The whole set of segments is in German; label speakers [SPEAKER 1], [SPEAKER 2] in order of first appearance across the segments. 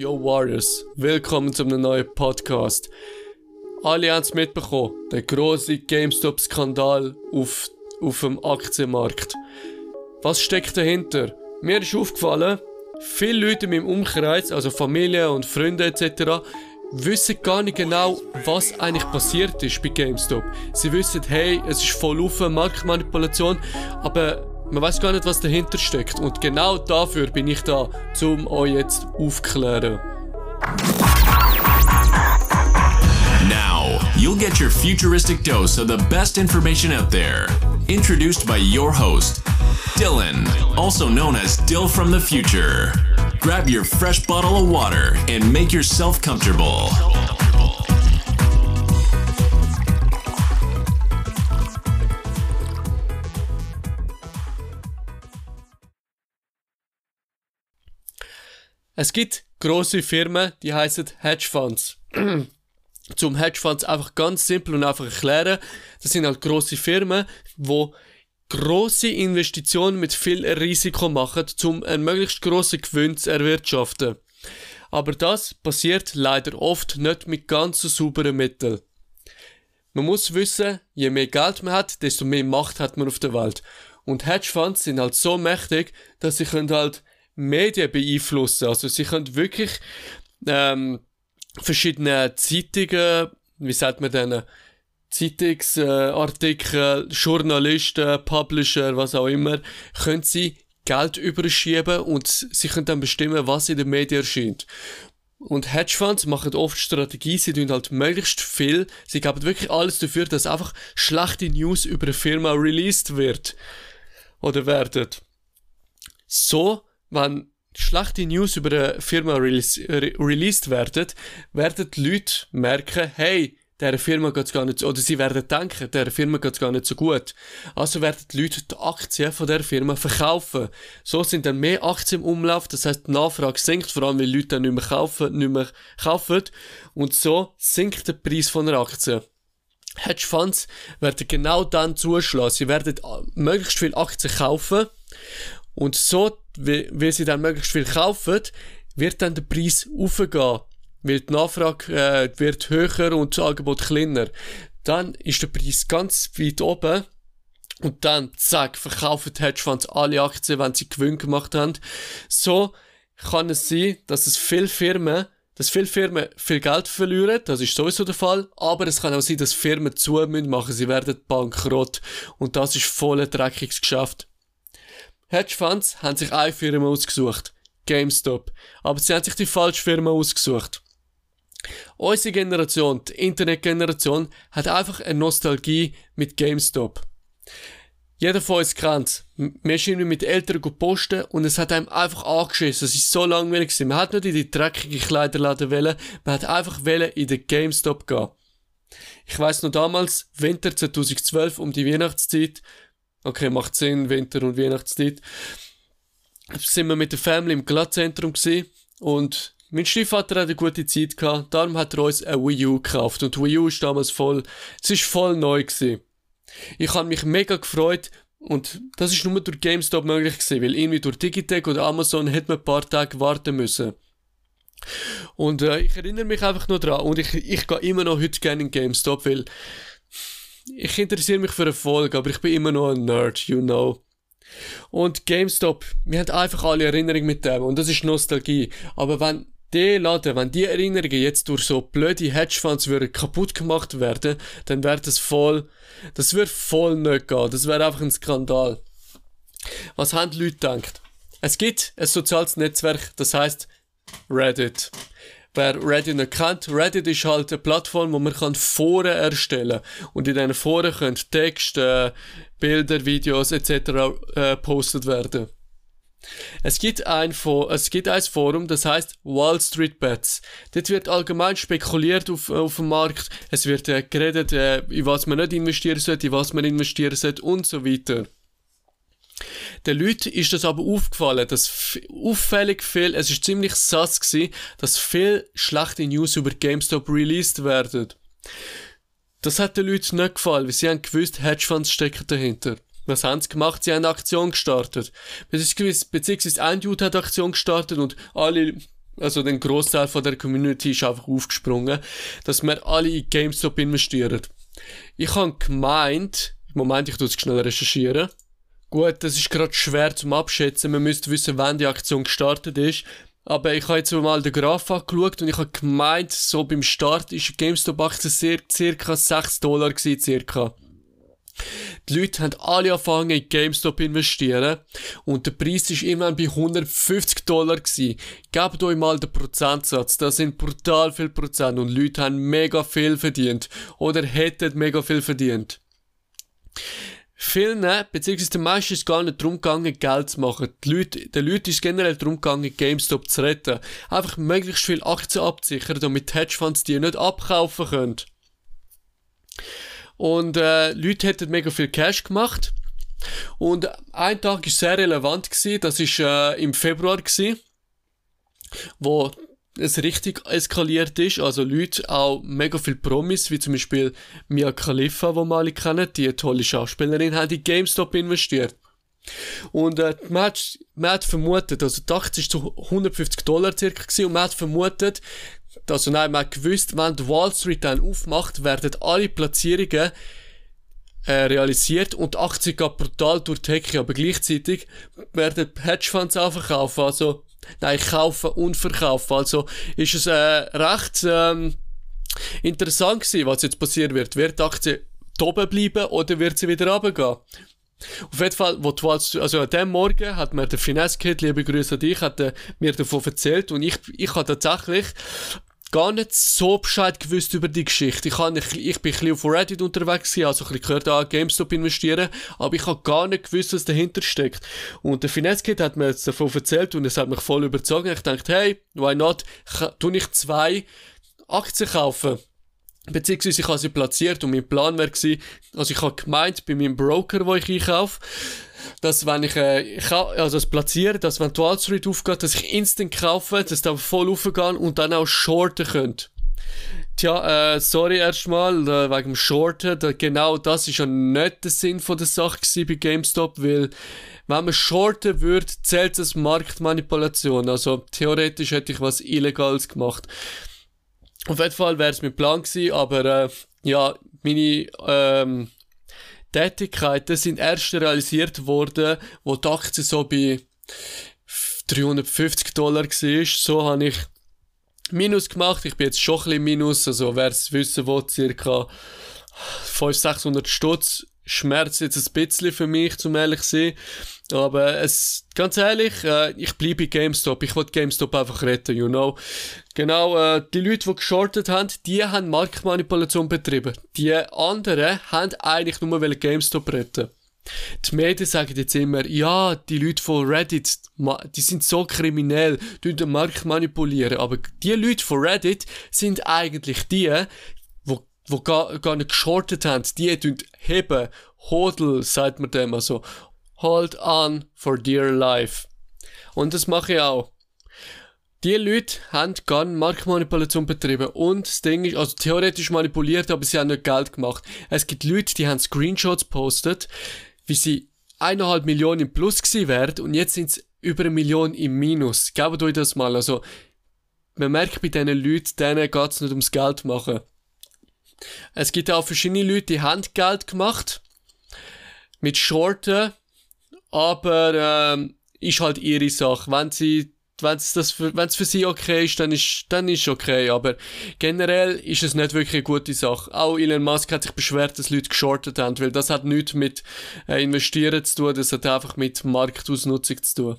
[SPEAKER 1] Yo Warriors, willkommen zu einem neuen Podcast. Alle haben es mitbekommen, der große GameStop-Skandal auf, auf dem Aktienmarkt. Was steckt dahinter? Mir ist aufgefallen, viele Leute in meinem Umkreis, also Familie und Freunde etc., wissen gar nicht genau, was eigentlich passiert ist bei GameStop. Sie wissen, hey, es ist voll auf Marktmanipulation, aber man weiß gar nicht, was dahinter steckt. Und genau dafür bin ich da, um euch jetzt aufklären.
[SPEAKER 2] Now, you'll get your futuristic dose of the best information out there. Introduced by your host, Dylan, also known as Dill from the Future. Grab your fresh bottle of water and make yourself comfortable.
[SPEAKER 1] Es gibt große Firmen, die heißen Hedgefonds. Zum Hedgefonds einfach ganz simpel und einfach erklären, das sind halt große Firmen, wo große Investitionen mit viel Risiko machen, um einen möglichst grossen Gewinn zu erwirtschaften. Aber das passiert leider oft nicht mit ganz so sauberen Mitteln. Man muss wissen, je mehr Geld man hat, desto mehr Macht hat man auf der Welt. Und Hedgefonds sind halt so mächtig, dass sie können halt Medien beeinflussen. Also sie können wirklich ähm, verschiedene Zeitungen, wie sagt man denn, Zeitungsartikel, äh, Journalisten, Publisher, was auch immer, können sie Geld überschieben und sie können dann bestimmen, was in den Medien erscheint. Und Hedgefonds machen oft Strategie, sie tun halt möglichst viel, sie geben wirklich alles dafür, dass einfach schlechte News über eine Firma released wird. Oder werden. So wenn schlechte News über eine Firma release, re released werden, werden die Leute merken, hey, der Firma geht's gar nicht, so, oder sie werden denken, der Firma geht's gar nicht so gut. Also werden die Leute die Aktien von der Firma verkaufen. So sind dann mehr Aktien im Umlauf, das heißt, die Nachfrage sinkt, vor allem, weil Leute dann nicht mehr kaufen, nicht mehr kaufen. Und so sinkt der Preis von der Aktie. Hedgefonds werden genau dann zuschlagen. Sie werden möglichst viele Aktien kaufen und so, wie, sie dann möglichst viel kaufen, wird dann der Preis aufgehen. Weil die Nachfrage äh, wird höher und das Angebot kleiner. Dann ist der Preis ganz weit oben. Und dann, zack, verkaufen die Hedgefonds alle Aktien, wenn sie Gewinn gemacht haben. So kann es sein, dass es viele Firmen, dass viele Firmen viel Geld verlieren, das ist sowieso der Fall, aber es kann auch sein, dass Firmen zu machen, sie werden bankrott und das ist voll ein dreckiges Geschäft. Hedgefonds haben sich eine Firma ausgesucht. GameStop. Aber sie haben sich die falsche Firma ausgesucht. Unsere Generation, die Internetgeneration, hat einfach eine Nostalgie mit GameStop. Jeder von uns kennt Wir sind mit Eltern posten und es hat einem einfach angeschissen. Es ist so langweilig. Man hat nicht in die dreckige Kleiderladen wählen, man hat einfach wählen in den GameStop gehen. Ich weiss noch damals, Winter 2012 um die Weihnachtszeit, Okay, macht Sinn, Winter- und Weihnachtszeit. Sind wir mit der Family im Glattzentrum gewesen und mein Stiefvater hat eine gute Zeit gehabt, darum hat er uns ein Wii U gekauft und Wii U ist damals voll, es ist voll neu gewesen. Ich habe mich mega gefreut und das ist nur durch GameStop möglich gewesen, weil irgendwie durch Digitech oder Amazon hätte man ein paar Tage warten müssen. Und äh, ich erinnere mich einfach nur dran und ich, ich gehe immer noch heute gerne in GameStop, weil ich interessiere mich für Erfolg, aber ich bin immer noch ein Nerd, you know. Und GameStop, wir haben einfach alle Erinnerungen mit dem und das ist Nostalgie. Aber wenn die Laden, wenn die Erinnerungen jetzt durch so blöde Hedgefonds würden kaputt gemacht werden, dann wäre das voll, das würde voll nicht gehen. Das wäre einfach ein Skandal. Was haben die Leute gedacht? Es gibt ein soziales Netzwerk, das heißt Reddit. Wer Reddit nicht kennt, Reddit ist halt eine Plattform, wo man kann Foren erstellen kann. Und in diesen Foren können Texte, Bilder, Videos etc. Äh, postet werden. Es gibt ein, es gibt ein Forum, das heißt Wall Street Bets. Dort wird allgemein spekuliert auf, auf dem Markt. Es wird äh, geredet, äh, in was man nicht investieren sollte, in was man investieren sollte und so weiter. Den Leuten ist das aber aufgefallen, dass auffällig viel, es ist ziemlich sass gewesen, dass viel schlechte News über GameStop released werden. Das hat den Leuten nicht gefallen, weil sie haben gewusst, Hedgefonds stecken dahinter. Was haben sie gemacht? Sie haben eine Aktion gestartet. Beziehungsweise ein Dude hat eine Aktion gestartet und alle also den Großteil von der Community ist einfach aufgesprungen, dass wir alle in GameStop investieren. Ich habe gemeint, Moment, ich tue es schnell recherchieren. Gut, das ist gerade schwer zum Abschätzen. Man müsste wissen, wann die Aktion gestartet ist. Aber ich habe jetzt mal den Graph angeschaut und ich habe gemeint, so beim Start ist GameStop-Aktie circa 6 Dollar circa. Die Leute haben alle angefangen in GameStop investieren und der Preis ist irgendwann bei 150 Dollar gewesen. Gebt euch mal den Prozentsatz, das sind brutal viel Prozent und Leute haben mega viel verdient oder hätten mega viel verdient. Vielen, beziehungsweise den meisten ist gar nicht darum gegangen, Geld zu machen. Die Leute, den Leuten ist generell darum gegangen, GameStop zu retten. Einfach möglichst viel Aktien abzusichern, damit Hedgefonds die nicht abkaufen können. Und äh, Leute hätten mega viel Cash gemacht. Und ein Tag ist sehr relevant gewesen, das ist äh, im Februar gewesen, wo es richtig eskaliert ist. Also Leute, auch mega viel Promis, wie zum Beispiel Mia Khalifa, wo wir alle kennen, die tolle Schauspielerin, hat in GameStop investiert. Und äh, man, hat, man hat vermutet, also die Aktie zu 150 Dollar circa gewesen, und man hat vermutet, also nein, man hat gewusst, wenn die Wall Street dann aufmacht, werden alle Platzierungen äh, realisiert und die Aktie geht brutal durch die Hecke, aber gleichzeitig werden Hedgefonds auch verkaufen, also nein, kaufen und verkaufen. Also ist es äh, recht ähm, interessant gewesen, was jetzt passieren wird. Wird die Aktie oben bleiben oder wird sie wieder runtergehen? Auf jeden Fall, wo du also an dem Morgen hat mir der Finesse Kid, liebe Grüße an dich, hat mir davon erzählt und ich, ich habe tatsächlich gar nicht so Bescheid gewusst über die Geschichte. Ich, habe, ich, ich bin ein bisschen auf Reddit unterwegs gewesen, also ein bisschen gehört, ah, GameStop investieren, aber ich habe gar nicht gewusst, was dahinter steckt. Und der Finesse Kid hat mir jetzt davon erzählt und es hat mich voll überzeugt. Ich dachte, hey, why not? Tu ich zwei Aktien kaufen? Beziehungsweise ich habe sie platziert und mein Plan gewesen, also ich habe gemeint, bei meinem Broker, wo ich einkaufe, dass wenn ich, äh, also das platziere, dass wenn die Wall Street aufgeht, dass ich instant kaufe, dass dann voll aufgehen und dann auch shorten könnte. Tja, äh, sorry erstmal äh, wegen dem Shorten. Da, genau das ist ja nicht der Sinn von der Sache bei GameStop, weil wenn man shorten würde, zählt es als Marktmanipulation. Also theoretisch hätte ich was Illegales gemacht. Auf jeden Fall wäre es mein Plan gewesen, aber äh, ja, meine ähm, Tätigkeiten sind erst realisiert worden, wo die Aktie so bei 350 Dollar war. So habe ich Minus gemacht. Ich bin jetzt schon ein bisschen Minus, also wer es wissen will, circa 500, 600 Stutz. Schmerz jetzt ein bisschen für mich, zum ehrlich sein. Aber es, ganz ehrlich, äh, ich bleibe GameStop. Ich will GameStop einfach retten, you know. Genau, äh, die Leute, die geschortet haben, die haben Marktmanipulation betrieben. Die anderen haben eigentlich nur GameStop retten. Die Medien sagen jetzt immer, ja, die Leute von Reddit, die sind so kriminell, die den Markt manipulieren. Aber die Leute von Reddit sind eigentlich die, wo gar, gar nicht geschortet haben. Die tun heben, hodel, sagt man dem, also hold on for dear life. Und das mache ich auch. Die Leute haben gerne Marktmanipulation betrieben und das Ding ist, also theoretisch manipuliert, aber sie haben nicht Geld gemacht. Es gibt Leute, die haben Screenshots postet, wie sie eineinhalb Millionen im Plus gewesen wären und jetzt sind es über eine Million im Minus. Gebt euch das mal. Also, man merkt bei diesen Leuten, denen geht es nicht ums Geld machen. Es gibt auch verschiedene Leute, die haben Geld gemacht. Mit Shorten aber ähm, ist halt ihre Sache. Wenn sie wenn es das für, wenn's für sie okay ist, dann ist, dann ist okay. Aber generell ist es nicht wirklich eine gute Sache. Auch Elon Musk hat sich beschwert, dass Leute geschortet haben, weil das hat nichts mit äh, Investieren zu tun, das hat einfach mit Marktausnutzung zu tun.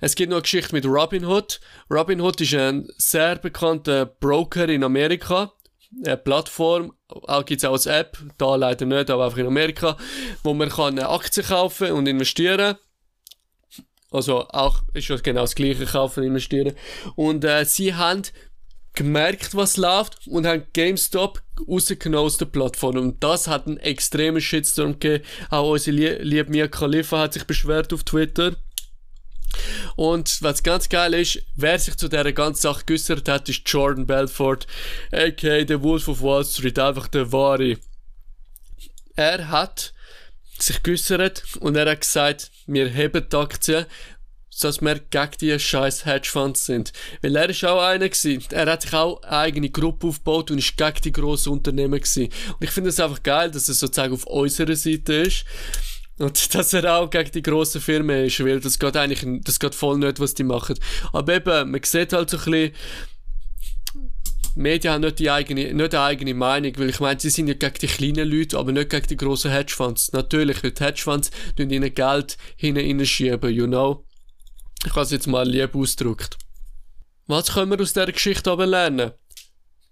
[SPEAKER 1] Es gibt noch eine Geschichte mit Robinhood. Robinhood ist ein sehr bekannter Broker in Amerika eine Plattform, auch gibt's auch als App, da leider nicht, aber einfach in Amerika, wo man kann Aktien kaufen und investieren. Also auch ist ja genau das gleiche kaufen und investieren. Und äh, sie haben gemerkt, was läuft und haben GameStop rausgenommen aus der Plattform. Und das hat einen extremen Shitstorm gegeben. Auch unsere liebe Mia Khalifa hat sich beschwert auf Twitter. Und was ganz geil ist, wer sich zu dieser ganzen Sache geäußert hat, ist Jordan Belfort, aka der Wolf of Wall Street, einfach der wahre. Er hat sich geäußert und er hat gesagt, wir heben die Aktien dass wir gegen die scheiß Hedgefonds sind. Weil er ist auch einer gewesen. Er hat sich auch eine eigene Gruppe aufgebaut und ist gegen die grossen Unternehmen gewesen. Und ich finde es einfach geil, dass er sozusagen auf unserer Seite ist. Und dass er auch gegen die grossen Firmen ist, weil das geht eigentlich, das geht voll nicht, was die machen. Aber eben, man sieht halt so ein bisschen, Medien haben nicht, die eigene, nicht eine eigene Meinung, weil ich meine, sie sind ja gegen die kleinen Leute, aber nicht gegen die grossen Hedgefonds. Natürlich, weil die Hedgefonds tun ihnen Geld hineinschieben, you know. Ich habe es jetzt mal lieb ausgedrückt. Was können wir aus dieser Geschichte aber lernen?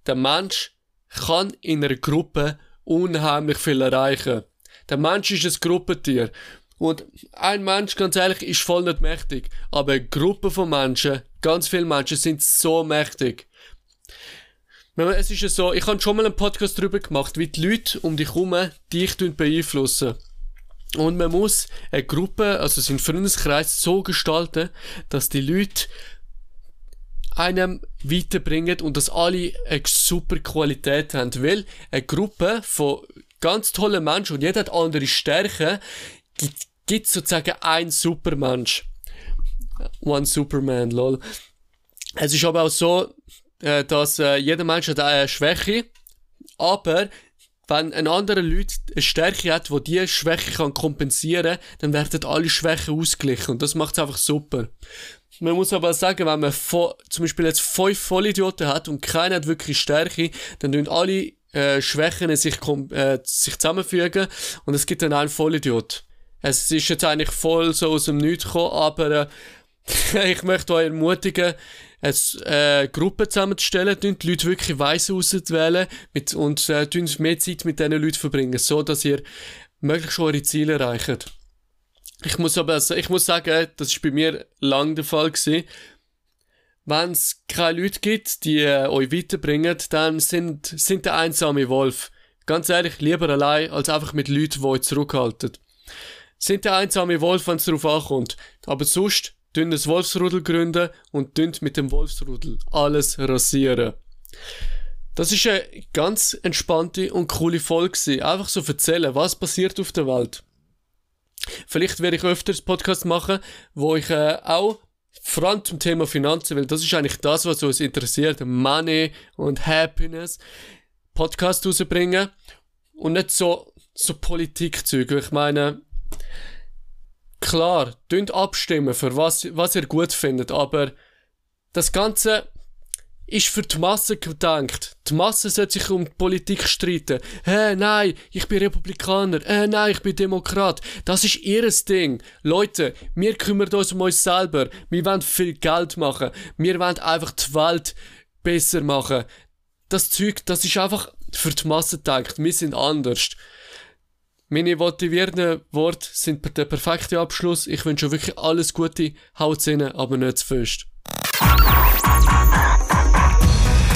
[SPEAKER 1] Der Mensch kann in einer Gruppe unheimlich viel erreichen. Der Mensch ist ein Gruppentier. Und ein Mensch, ganz ehrlich, ist voll nicht mächtig. Aber eine Gruppe von Menschen, ganz viele Menschen sind so mächtig. Es ist ja so, ich habe schon mal einen Podcast darüber gemacht, wie die Leute um dich herum dich beeinflussen. Und man muss eine Gruppe, also seinen Freundeskreis so gestalten, dass die Leute einem weiterbringen und dass alle eine super Qualität haben. Weil eine Gruppe von ganz tollen Menschen und jeder hat andere Stärken, gibt, gibt sozusagen ein Supermensch. One Superman, lol. Es ist aber auch so, äh, dass äh, jeder Mensch hat eine Schwäche, aber wenn ein anderer Leute eine Stärke hat, die diese Schwäche kann kompensieren dann werden alle Schwächen ausgeglichen und das macht es einfach super. Man muss aber sagen, wenn man zum Beispiel jetzt fünf Vollidioten hat und keiner hat wirklich Stärke, dann tun alle äh, Schwächen sich, äh, sich zusammenfügen und es gibt dann einen Vollidiot. Es ist jetzt eigentlich voll so aus dem Nichts gekommen, aber äh, ich möchte euch ermutigen, eine äh, Gruppe zusammenzustellen, die Leute wirklich weiss auszuwählen mit, und äh, mehr Zeit mit diesen Leuten verbringen, so dass ihr möglichst eure Ziele erreicht. Ich muss aber ich muss sagen, das ist bei mir lang der Fall gewesen. Wenn es keine Leute gibt, die äh, euch weiterbringen, dann sind, sind der einsame Wolf. Ganz ehrlich, lieber allein, als einfach mit Leuten, die euch zurückhalten. Sind der einsame Wolf, wenn es darauf ankommt. Aber sonst, dünn das Wolfsrudel gründen und dünn mit dem Wolfsrudel alles rasieren. Das ist eine ganz entspannte und coole Folge Einfach so erzählen, was passiert auf der Welt. Vielleicht werde ich öfters Podcast machen, wo ich äh, auch vor allem zum Thema Finanzen, weil das ist eigentlich das, was uns interessiert, Money und Happiness, Podcast rausbringen. Und nicht so, so Politikzüge. Ich meine, klar, dünnt abstimmen, für was, was ihr gut findet, aber das Ganze ist für die Masse gedacht. Die Masse sollte sich um die Politik streiten. Hä, hey, nein, ich bin Republikaner. Hä, hey, nein, ich bin Demokrat. Das ist ihres Ding. Leute, wir kümmern uns um uns selber. Wir wollen viel Geld machen. Wir wollen einfach die Welt besser machen. Das Zeug, das ist einfach für die Masse gedacht. Wir sind anders. Meine motivierenden Worte sind der perfekte Abschluss. Ich wünsche euch wirklich alles Gute. Haut rein, aber nicht zu fest.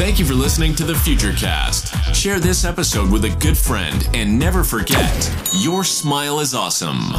[SPEAKER 2] Thank you for listening to the Futurecast. Share this episode with a good friend and never forget your smile is awesome.